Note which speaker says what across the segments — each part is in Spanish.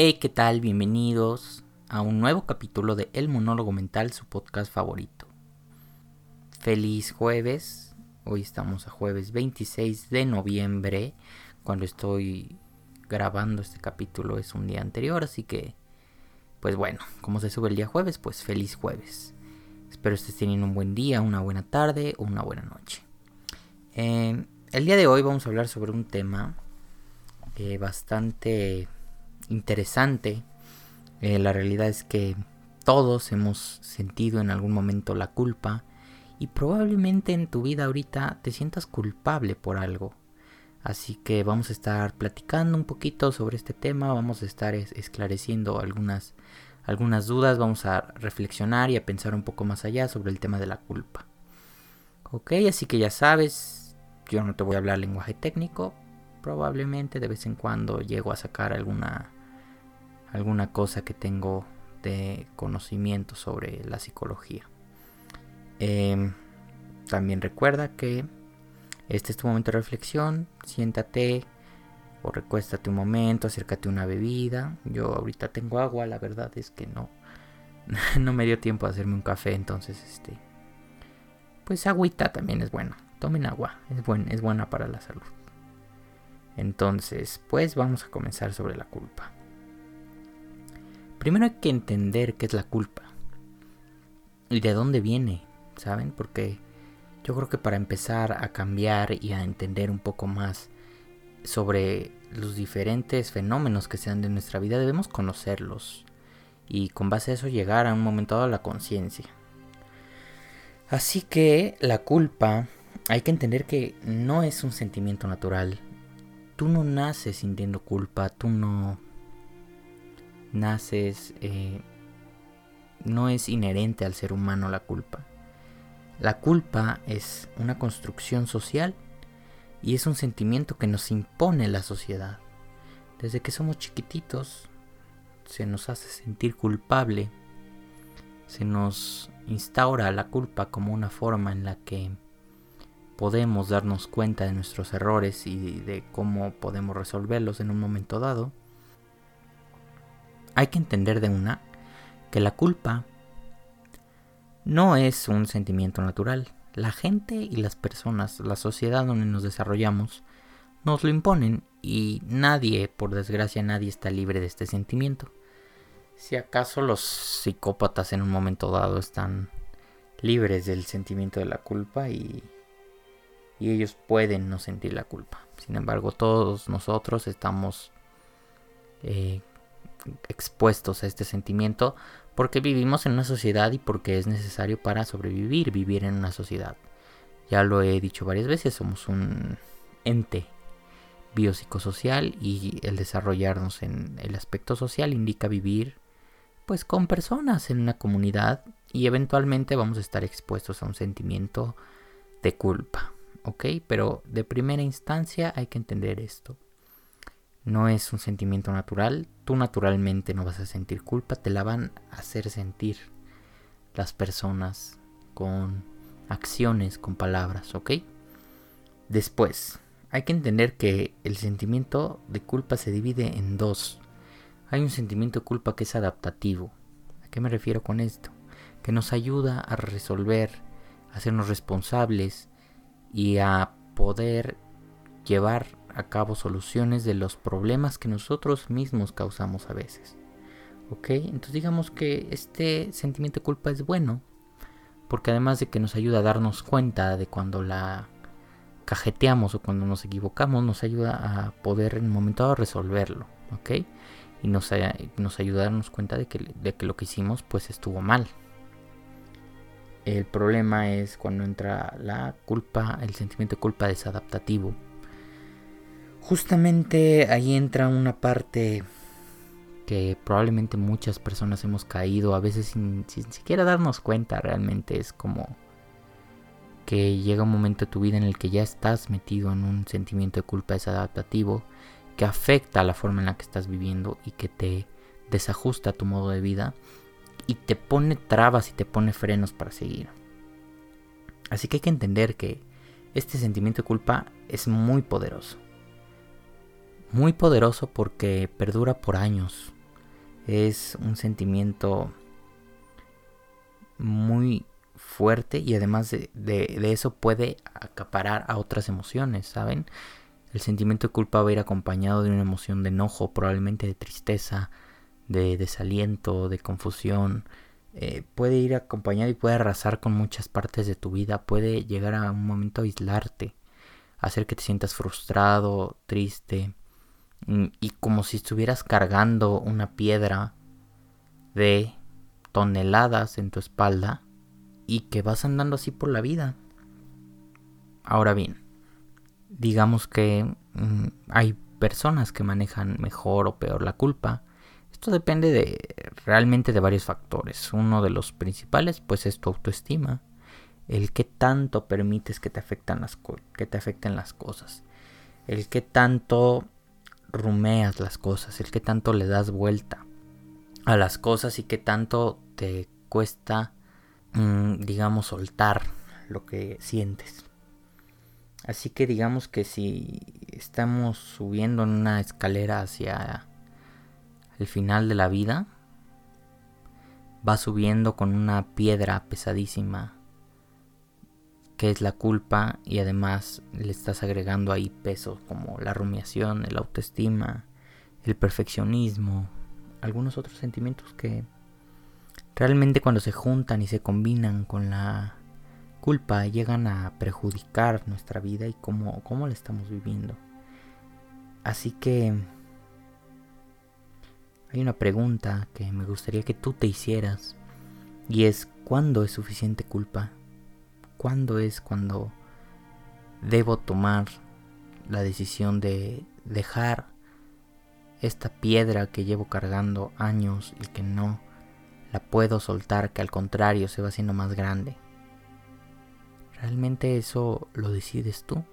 Speaker 1: Hey, ¿qué tal? Bienvenidos a un nuevo capítulo de El Monólogo Mental, su podcast favorito. Feliz jueves. Hoy estamos a jueves 26 de noviembre. Cuando estoy grabando este capítulo es un día anterior, así que, pues bueno, como se sube el día jueves, pues feliz jueves. Espero estés teniendo un buen día, una buena tarde o una buena noche. Eh, el día de hoy vamos a hablar sobre un tema eh, bastante interesante. Eh, la realidad es que todos hemos sentido en algún momento la culpa y probablemente en tu vida ahorita te sientas culpable por algo. Así que vamos a estar platicando un poquito sobre este tema, vamos a estar esclareciendo algunas, algunas dudas, vamos a reflexionar y a pensar un poco más allá sobre el tema de la culpa. Ok, así que ya sabes, yo no te voy a hablar lenguaje técnico, probablemente de vez en cuando llego a sacar alguna alguna cosa que tengo de conocimiento sobre la psicología. Em, también recuerda que este es tu momento de reflexión, siéntate o recuéstate un momento, acércate una bebida. Yo ahorita tengo agua, la verdad es que no, no me dio tiempo a hacerme un café, entonces este, pues agüita también es buena. Tomen agua, es, buen, es buena para la salud. Entonces, pues vamos a comenzar sobre la culpa. Primero hay que entender qué es la culpa y de dónde viene, ¿saben? Porque yo creo que para empezar a cambiar y a entender un poco más sobre los diferentes fenómenos que se dan de nuestra vida, debemos conocerlos y con base a eso llegar a un momento dado a la conciencia. Así que la culpa hay que entender que no es un sentimiento natural. Tú no naces sintiendo culpa, tú no naces, eh, no es inherente al ser humano la culpa. La culpa es una construcción social y es un sentimiento que nos impone la sociedad. Desde que somos chiquititos se nos hace sentir culpable, se nos instaura la culpa como una forma en la que podemos darnos cuenta de nuestros errores y de cómo podemos resolverlos en un momento dado. Hay que entender de una que la culpa no es un sentimiento natural. La gente y las personas, la sociedad donde nos desarrollamos, nos lo imponen y nadie, por desgracia, nadie está libre de este sentimiento. Si acaso los psicópatas en un momento dado están libres del sentimiento de la culpa y, y ellos pueden no sentir la culpa. Sin embargo, todos nosotros estamos eh, expuestos a este sentimiento porque vivimos en una sociedad y porque es necesario para sobrevivir, vivir en una sociedad. Ya lo he dicho varias veces, somos un ente biopsicosocial y el desarrollarnos en el aspecto social indica vivir pues con personas en una comunidad y eventualmente vamos a estar expuestos a un sentimiento de culpa, ¿ok? Pero de primera instancia hay que entender esto no es un sentimiento natural, tú naturalmente no vas a sentir culpa, te la van a hacer sentir las personas con acciones, con palabras, ¿ok? Después, hay que entender que el sentimiento de culpa se divide en dos. Hay un sentimiento de culpa que es adaptativo. ¿A qué me refiero con esto? Que nos ayuda a resolver, a hacernos responsables y a poder llevar a cabo soluciones de los problemas que nosotros mismos causamos a veces. ¿Ok? Entonces digamos que este sentimiento de culpa es bueno, porque además de que nos ayuda a darnos cuenta de cuando la cajeteamos o cuando nos equivocamos, nos ayuda a poder en un momento dado resolverlo. ¿Ok? Y nos, ayuda a darnos cuenta de que, de que lo que hicimos pues estuvo mal. El problema es cuando entra la culpa, el sentimiento de culpa desadaptativo Justamente ahí entra una parte que probablemente muchas personas hemos caído, a veces sin, siquiera darnos cuenta realmente. Es como que llega un momento de tu vida en el que ya estás metido en un sentimiento de culpa desadaptativo que afecta a la forma en la que estás viviendo y que te desajusta tu modo de vida y te pone trabas y te pone frenos para seguir. Así que hay que entender que este sentimiento de culpa es muy poderoso muy poderoso porque perdura por años. Es un sentimiento muy fuerte y además de, eso puede acaparar a otras emociones, ¿saben? El sentimiento de culpa va a ir acompañado de una emoción de enojo, probablemente de tristeza, de desaliento, de confusión. Eh, puede ir acompañado y puede arrasar con muchas partes de tu vida. Puede llegar a un momento a aislarte, hacer que te sientas frustrado, triste y como si estuvieras cargando una piedra de toneladas en tu espalda y que vas andando así por la vida. Ahora bien, digamos que mm, hay personas que manejan mejor o peor la culpa. Esto depende de realmente de varios factores. Uno de los principales pues es tu autoestima, el que tanto permites que te afecten las que te afecten las cosas, el que tanto rumeas las cosas, el que tanto le das vuelta a las cosas y que tanto te cuesta, mm, digamos, soltar lo que sientes. Así que digamos que si estamos subiendo en una escalera hacia el final de la vida, va subiendo con una piedra pesadísima que es la culpa y además le estás agregando ahí pesos como la rumiación, el autoestima, el perfeccionismo, algunos otros sentimientos que realmente cuando se juntan y se combinan con la culpa llegan a perjudicar nuestra vida y cómo, cómo la estamos viviendo. Así que hay una pregunta que me gustaría que tú te hicieras y es ¿cuándo es suficiente culpa? ¿Cuándo es cuando debo tomar la decisión de dejar esta piedra que llevo cargando años y que no la puedo soltar, que al contrario se va haciendo más grande. ¿Realmente eso lo decides tú?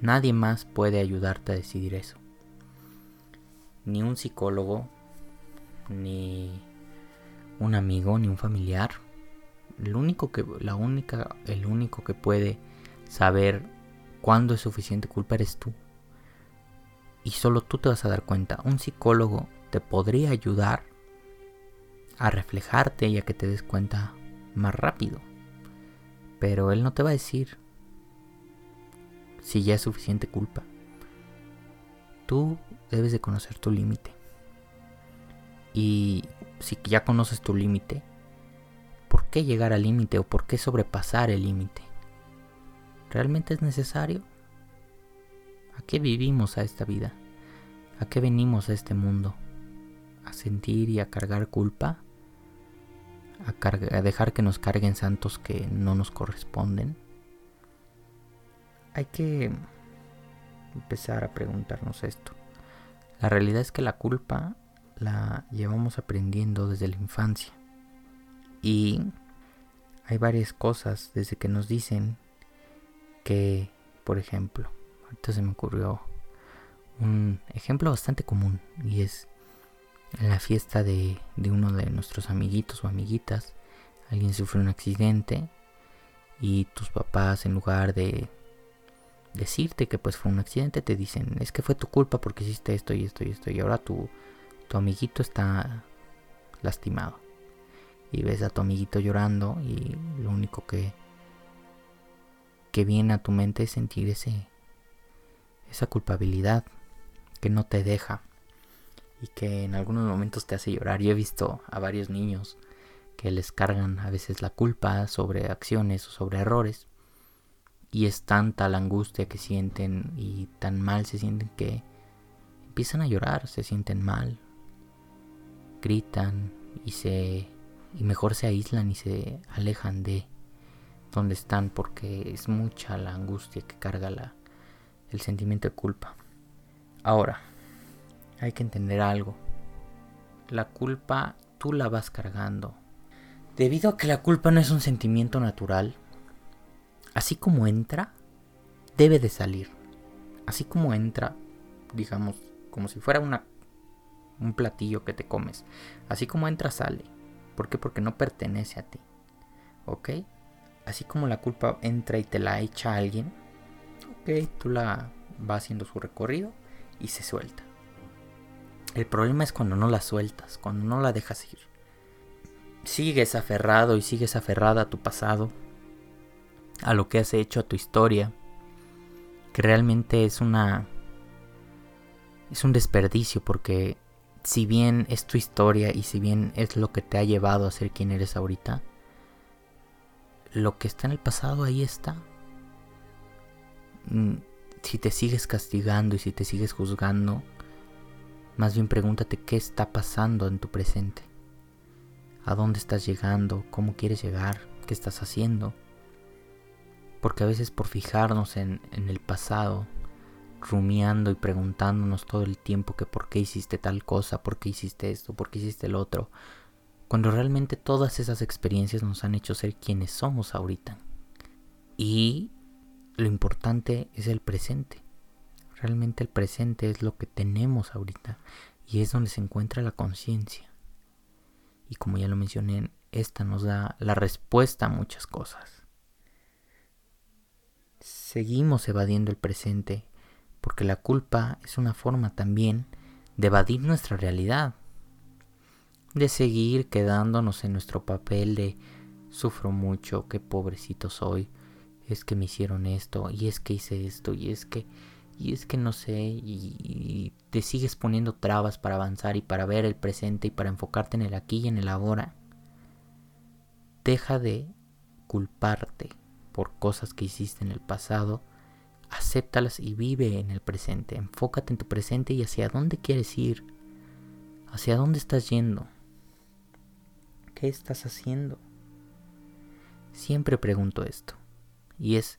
Speaker 1: Nadie más puede ayudarte a decidir eso. Ni un psicólogo, ni un amigo, ni un familiar. El único que, la única, el único que puede saber cuándo es suficiente culpa eres tú y solo tú te vas a dar cuenta. Un psicólogo te podría ayudar a reflejarte y a que te des cuenta más rápido. Pero él no te va a decir si ya es suficiente culpa. Tú debes de conocer tu límite. Y si ya conoces tu límite, ¿por qué llegar al límite o por qué sobrepasar el límite? ¿Realmente es necesario? ¿A qué vivimos a esta vida? ¿A qué venimos a este mundo? ¿A sentir y a cargar culpa? ¿A, dejar que nos carguen santos que no nos corresponden? Hay que empezar a preguntarnos esto. La realidad es que la culpa la llevamos aprendiendo desde la infancia. Y hay varias cosas desde que nos dicen que, por ejemplo, Ahorita se me ocurrió un ejemplo bastante común y es en la fiesta de, uno de nuestros amiguitos o amiguitas. Alguien sufre un accidente y tus papás en lugar de decirte que pues fue un accidente te dicen es que fue tu culpa porque hiciste esto y esto y esto y ahora tu, tu amiguito está lastimado y ves a tu amiguito llorando y lo único que que viene a tu mente es sentir ese esa culpabilidad que no te deja y que en algunos momentos te hace llorar. Yo he visto a varios niños que les cargan a veces la culpa sobre acciones o sobre errores y es tanta la angustia que sienten y tan mal se sienten que empiezan a llorar, se sienten mal, gritan y se y mejor se aíslan y se alejan de donde están porque es mucha la angustia que carga la el sentimiento de culpa. Ahora, hay que entender algo. La culpa tú la vas cargando. Debido a que la culpa no es un sentimiento natural, así como entra, debe de salir. Así como entra, digamos, como si fuera una, un platillo que te comes. Así como entra, sale. ¿Por qué? Porque no pertenece a ti. ¿Ok? Así como la culpa entra y te la echa alguien, ok, tú la va haciendo su recorrido y se suelta. El problema es cuando no la sueltas, cuando no la dejas ir. Sigues aferrado y sigues aferrada a tu pasado, a lo que has hecho, a tu historia, que realmente es una es un desperdicio porque si bien es tu historia y si bien es lo que te ha llevado a ser quien eres ahorita, lo que está en el pasado ahí está. Mm, si te sigues castigando y si te sigues juzgando, más bien pregúntate qué está pasando en tu presente. ¿A dónde estás llegando? ¿Cómo quieres llegar? ¿Qué estás haciendo? Porque a veces por fijarnos en, en el pasado rumiando y preguntándonos todo el tiempo que por qué hiciste tal cosa, por qué hiciste esto, por qué hiciste el otro, cuando realmente todas esas experiencias nos han hecho ser quienes somos ahorita. Y lo importante es el presente. Realmente el presente es lo que tenemos ahorita y es donde se encuentra la conciencia. Y como ya lo mencioné, esta nos da la respuesta a muchas cosas. Seguimos evadiendo el presente porque la culpa es una forma también de evadir nuestra realidad, de seguir quedándonos en nuestro papel de sufro mucho, qué pobrecito soy, es que me hicieron esto, y es que hice esto, y es que, y es que no sé, y, y te sigues poniendo trabas para avanzar y para ver el presente y para enfocarte en el aquí y en el ahora. Deja de culparte por cosas que hiciste en el pasado acéptalas y vive en el presente. Enfócate en tu presente y hacia dónde quieres ir. Hacia dónde estás yendo. ¿Qué estás haciendo? Siempre pregunto esto. Y es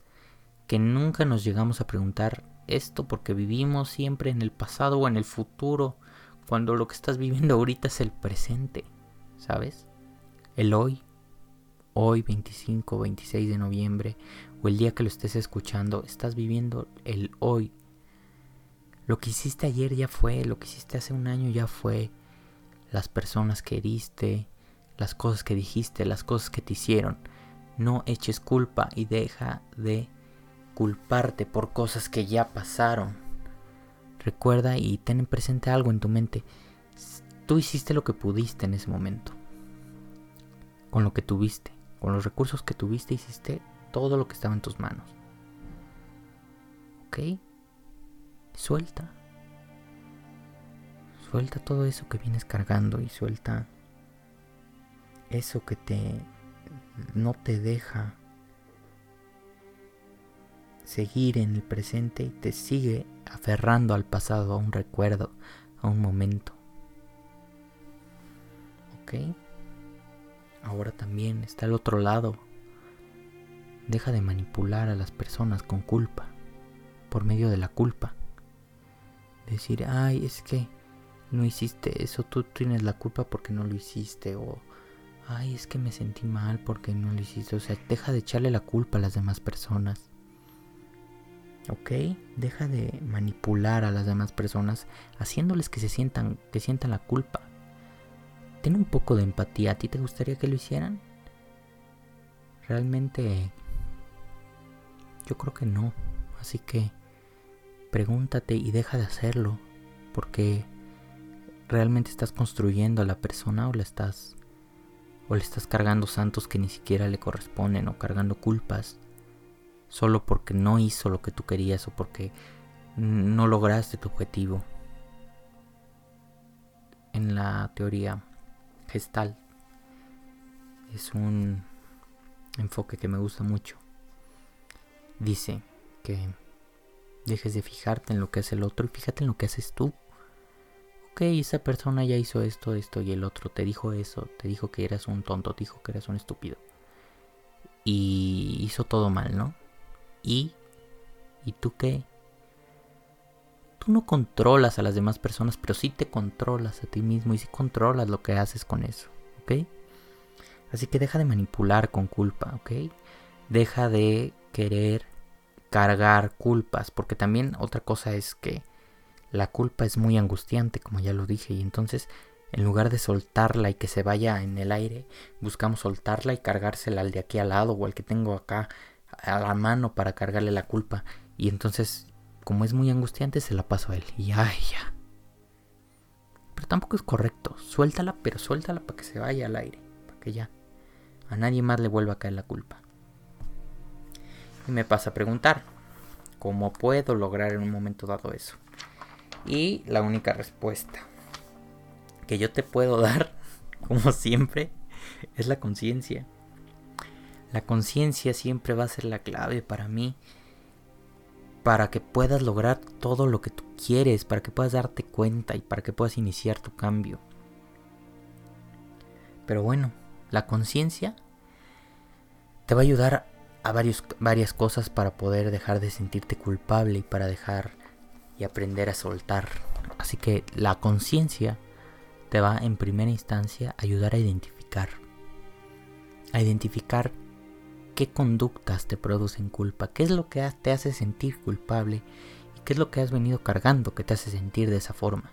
Speaker 1: que nunca nos llegamos a preguntar esto porque vivimos siempre en el pasado o en el futuro, cuando lo que estás viviendo ahorita es el presente, ¿sabes? El hoy, hoy 25, 26 de noviembre, o el día que lo estés escuchando, estás viviendo el hoy. Lo que hiciste ayer ya fue, lo que hiciste hace un año ya fue. Las personas que heriste, las cosas que dijiste, las cosas que te hicieron. No eches culpa y deja de culparte por cosas que ya pasaron. Recuerda y ten presente algo en tu mente. Tú hiciste lo que pudiste en ese momento. Con lo que tuviste, con los recursos que tuviste, hiciste todo lo que estaba en tus manos. ¿Ok? Suelta. Suelta todo eso que vienes cargando y suelta eso que te no te deja seguir en el presente y te sigue aferrando al pasado, a un recuerdo, a un momento. ¿Ok? Ahora también está el otro lado Deja de manipular a las personas con culpa, por medio de la culpa. Decir, ay, es que no hiciste eso, tú tienes la culpa porque no lo hiciste, o ay, es que me sentí mal porque no lo hiciste. O sea, deja de echarle la culpa a las demás personas. ¿Ok? Deja de manipular a las demás personas haciéndoles que se sientan, que sientan la culpa. Ten un poco de empatía. ¿A ti te gustaría que lo hicieran? Realmente yo creo que no. Así que pregúntate y deja de hacerlo. Porque realmente estás construyendo a la persona o le estás o le estás cargando santos que ni siquiera le corresponden o cargando culpas solo porque no hizo lo que tú querías o porque no lograste tu objetivo. En la teoría gestal es un enfoque que me gusta mucho dice que dejes de fijarte en lo que hace el otro y fíjate en lo que haces tú. Ok, esa persona ya hizo esto, esto y el otro, te dijo eso, te dijo que eras un tonto, te dijo que eras un estúpido. Y hizo todo mal, ¿no? ¿Y? ¿Y tú qué? Tú no controlas a las demás personas, pero sí te controlas a ti mismo y sí controlas lo que haces con eso, ¿ok? Así que deja de manipular con culpa, ¿ok? Deja de querer cargar culpas, porque también otra cosa es que la culpa es muy angustiante, como ya lo dije, y entonces en lugar de soltarla y que se vaya en el aire, buscamos soltarla y cargársela al de aquí al lado o al que tengo acá a la mano para cargarle la culpa. Y entonces, como es muy angustiante, se la paso a él. Y ay, ya. tampoco es correcto. Suéltala, pero suéltala para que se vaya al aire, para que ya a nadie más le vuelva a caer la culpa. Y me pasa a preguntar, ¿cómo puedo lograr en un momento dado eso? Y la única respuesta que yo te puedo dar, como siempre, es la conciencia. La conciencia siempre va a ser la clave para mí. Para que puedas lograr todo lo que tú quieres, para que puedas darte cuenta y para que puedas iniciar tu cambio. Pero bueno, la conciencia te va a ayudar a varias cosas para poder dejar de sentirte culpable y para dejar y aprender a soltar. Así que la conciencia te va en primera instancia a ayudar a identificar. A identificar qué conductas te producen culpa, qué es lo que te hace sentir culpable y qué es lo que has venido cargando que te hace sentir de esa forma.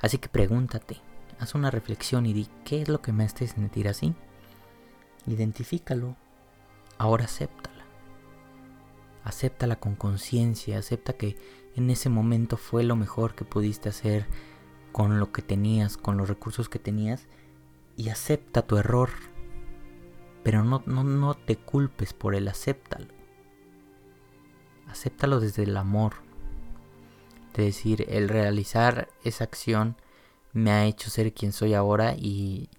Speaker 1: Así que pregúntate, haz una reflexión y di qué es lo que me hace sentir así. Identifícalo, ahora acéptala. Acéptala con conciencia, acepta que en ese momento fue lo mejor que pudiste hacer con lo que tenías, con los recursos que tenías y acepta tu error pero no, no, no te culpes por él, acéptalo. Acéptalo desde el amor. De decir, el realizar esa acción me ha hecho ser quien soy ahora y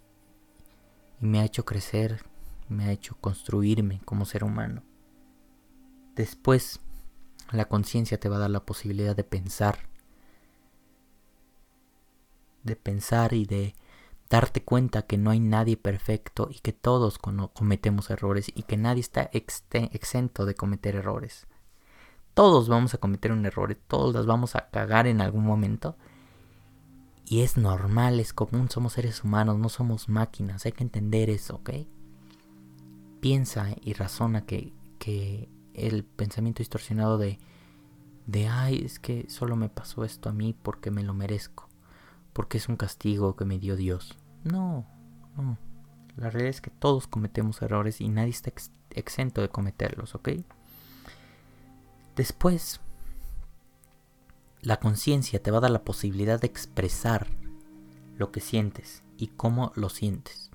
Speaker 1: me ha hecho crecer, me ha hecho construirme como ser humano. Después, la conciencia te va a dar la posibilidad de pensar, de pensar y de darte cuenta que no hay nadie perfecto y que todos cometemos errores y que nadie está exento de cometer errores. Todos vamos a cometer un error, todos las vamos a cagar en algún momento. Y es normal, es común, somos seres humanos, no somos máquinas, hay que entender eso, ¿ok? Piensa y razona que, que el pensamiento distorsionado de, de, ay, es que solo me pasó esto a mí porque me lo merezco porque es un castigo que me dio Dios. No, no. La realidad es que todos cometemos errores y nadie está exento de cometerlos, ¿ok? Después, la conciencia te va a dar la posibilidad de expresar lo que sientes y cómo lo sientes.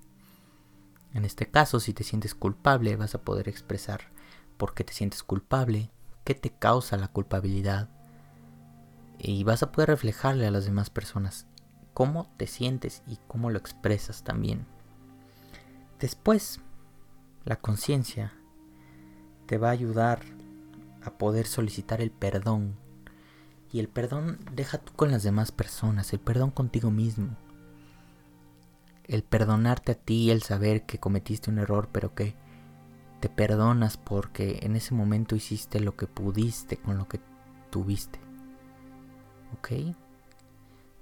Speaker 1: En este caso, si te sientes culpable, vas a poder expresar por qué te sientes culpable, qué te causa la culpabilidad, y vas a poder reflejarle a las demás personas cómo te sientes y cómo lo expresas también. Después, la conciencia te va a ayudar a poder solicitar el perdón. Y el perdón deja tú con las demás personas, el perdón contigo mismo. El perdonarte a ti, el saber que cometiste un error, pero que te perdonas porque en ese momento hiciste lo que pudiste con lo que tuviste. ¿Ok?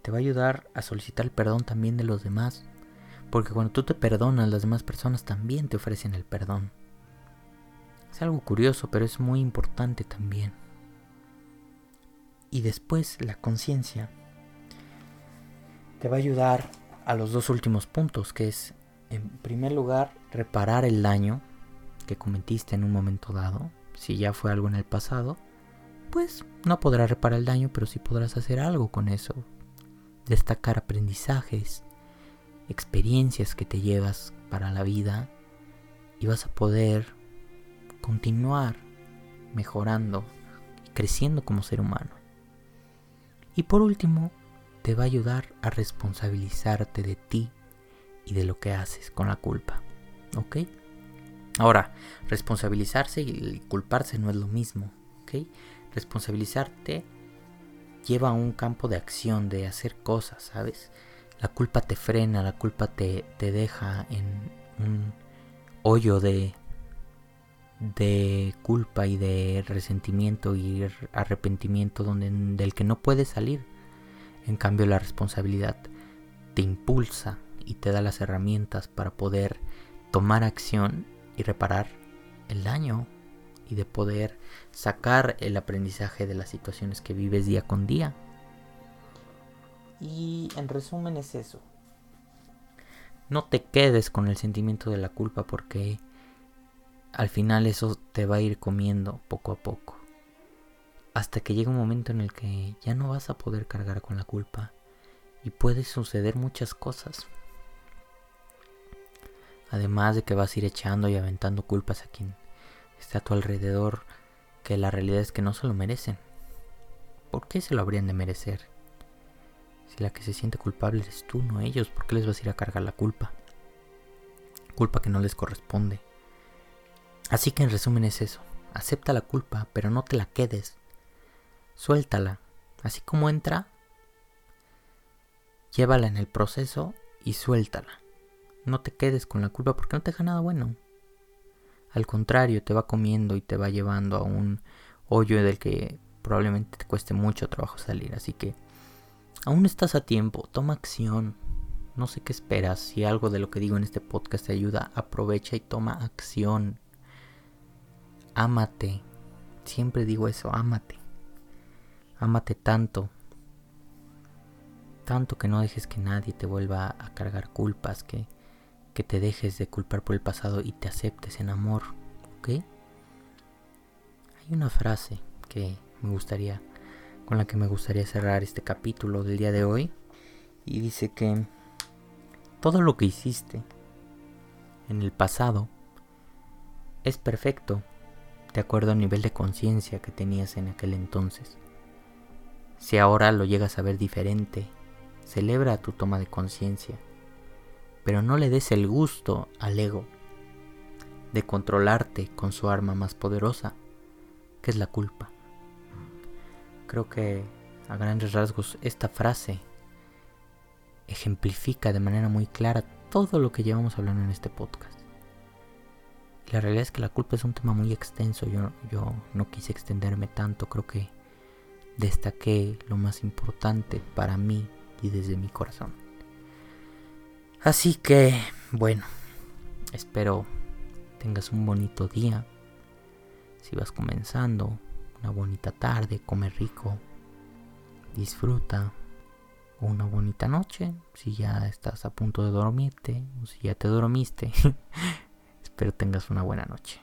Speaker 1: te va a ayudar a solicitar el perdón también de los demás. Porque cuando tú te perdonas, las demás personas también te ofrecen el perdón. Es algo curioso, pero es muy importante también. Y después la conciencia te va a ayudar a los dos últimos puntos, que es, en primer lugar, reparar el daño que cometiste en un momento dado. Si ya fue algo en el pasado, pues no podrás reparar el daño, pero sí podrás hacer algo con eso destacar aprendizajes, experiencias que te llevas para la vida y vas a poder continuar mejorando y creciendo como ser humano. Y por último, te va a ayudar a responsabilizarte de ti y de lo que haces con la culpa. ¿Ok? Ahora, responsabilizarse y culparse no es lo mismo. ¿Ok? Responsabilizarte lleva a un campo de acción, de hacer cosas, ¿sabes? La culpa te frena, la culpa te, te deja en un hoyo de, de culpa y de resentimiento y arrepentimiento donde, del que no puedes salir. En cambio la responsabilidad te impulsa y te da las herramientas para poder tomar acción y reparar el daño y de poder sacar el aprendizaje de las situaciones que vives día con día. Y en resumen es eso. No te quedes con el sentimiento de la culpa porque al final eso te va a ir comiendo poco a poco. Hasta que llega un momento en el que ya no vas a poder cargar con la culpa Y puede suceder muchas cosas. Además de que vas a ir echando y aventando culpas a quien está a tu alrededor, que la realidad es que no se lo merecen. ¿Por qué se lo habrían de merecer? Si la que se siente culpable eres tú, no ellos, ¿por qué les vas a ir a cargar la culpa? Culpa que no les corresponde. Así que en resumen es eso. Acepta la culpa, pero no te la quedes. Suéltala. Así como entra, llévala en el proceso y suéltala. No te quedes con la culpa porque no te deja nada bueno. Al contrario, te va comiendo y te va llevando a un hoyo del que probablemente te cueste mucho trabajo salir. Así que aún estás a tiempo, toma acción. No sé qué esperas. Si algo de lo que digo en este podcast te ayuda, aprovecha y toma acción. Ámate. Siempre digo eso, ámate. Ámate tanto. Tanto que no dejes que nadie te vuelva a cargar culpas, que, que te dejes de culpar por el pasado y te aceptes en amor. ¿Ok? Hay una frase que me gustaría, con la que me gustaría cerrar este capítulo del día de hoy. Y dice que todo lo que hiciste en el pasado es perfecto de acuerdo al nivel de conciencia que tenías en aquel entonces. Si ahora lo llegas a ver diferente, celebra tu toma de conciencia, pero no le des el gusto al ego de controlarte con su arma más poderosa, que es la culpa. Creo que a grandes rasgos esta frase ejemplifica de manera muy clara todo lo que llevamos hablando en este podcast. La realidad es que la culpa es un tema muy extenso, yo, yo no quise extenderme tanto, creo que destaqué lo más importante para mí y desde mi corazón. Así que, bueno, espero tengas un bonito día. Si vas comenzando, una bonita tarde, come rico, disfruta. Una bonita noche, si ya estás a punto de dormirte, o si ya te dormiste. espero tengas una buena noche.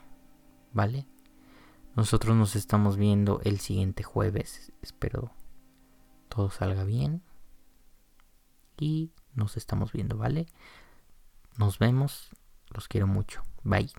Speaker 1: ¿Vale? Nosotros nos estamos viendo el siguiente jueves. Espero todo salga bien. Y nos estamos viendo, ¿vale? Nos vemos. Los quiero mucho. Bye.